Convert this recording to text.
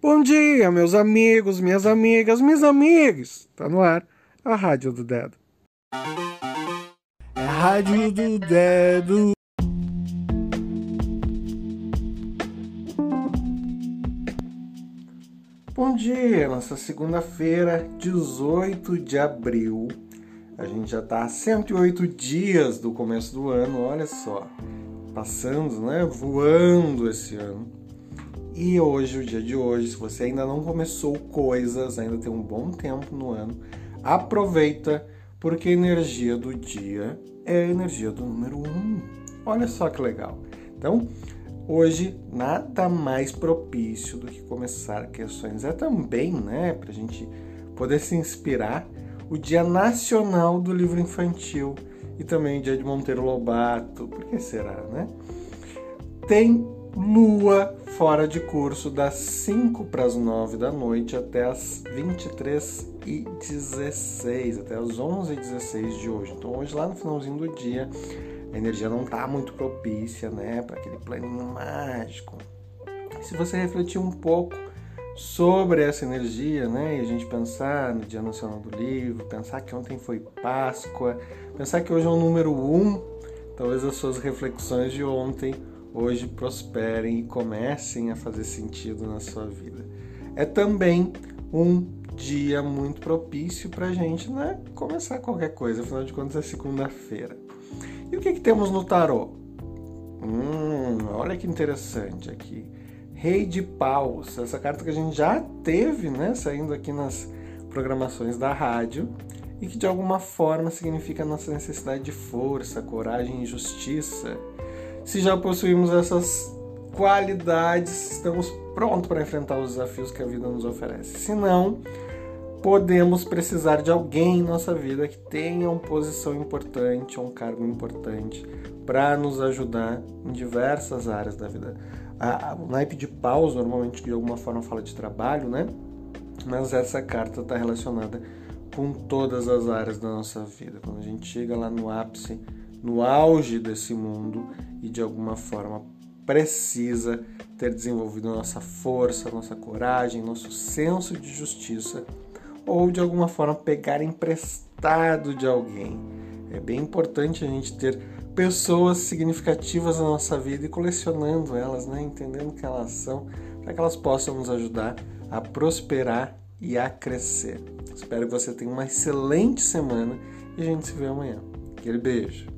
Bom dia, meus amigos, minhas amigas, meus amigos. Tá no ar a Rádio do Dedo. É Rádio do Dedo. Bom dia, nossa segunda-feira, 18 de abril. A gente já tá a 108 dias do começo do ano, olha só. Passando, né? Voando esse ano. E hoje, o dia de hoje, se você ainda não começou coisas, ainda tem um bom tempo no ano, aproveita, porque a energia do dia é a energia do número 1. Um. Olha só que legal. Então, hoje, nada mais propício do que começar questões. É também, né, para a gente poder se inspirar, o Dia Nacional do Livro Infantil e também o Dia de Monteiro Lobato. Por que será, né? Tem lua fora de curso das 5 para as 9 da noite até as 23 e 16, até as 11 e 16 de hoje. Então hoje lá no finalzinho do dia a energia não está muito propícia, né, para aquele planinho mágico. Se você refletir um pouco sobre essa energia, né, e a gente pensar no Dia Nacional do Livro, pensar que ontem foi Páscoa, pensar que hoje é o número 1, um, talvez as suas reflexões de ontem hoje prosperem e comecem a fazer sentido na sua vida. É também um dia muito propício para a gente né, começar qualquer coisa, afinal de contas é segunda-feira. E o que, que temos no tarô? Hum, olha que interessante aqui. Rei de Paus, essa carta que a gente já teve, né, saindo aqui nas programações da rádio e que de alguma forma significa nossa necessidade de força, coragem e justiça. Se já possuímos essas qualidades, estamos prontos para enfrentar os desafios que a vida nos oferece. Se não, podemos precisar de alguém em nossa vida que tenha uma posição importante, um cargo importante, para nos ajudar em diversas áreas da vida. A, a, o naipe de paus normalmente de alguma forma fala de trabalho, né? Mas essa carta está relacionada com todas as áreas da nossa vida. Quando a gente chega lá no ápice no auge desse mundo e de alguma forma precisa ter desenvolvido nossa força, nossa coragem, nosso senso de justiça ou de alguma forma pegar emprestado de alguém. É bem importante a gente ter pessoas significativas na nossa vida e colecionando elas, né? entendendo que elas são, para que elas possam nos ajudar a prosperar e a crescer. Espero que você tenha uma excelente semana e a gente se vê amanhã. Aquele beijo.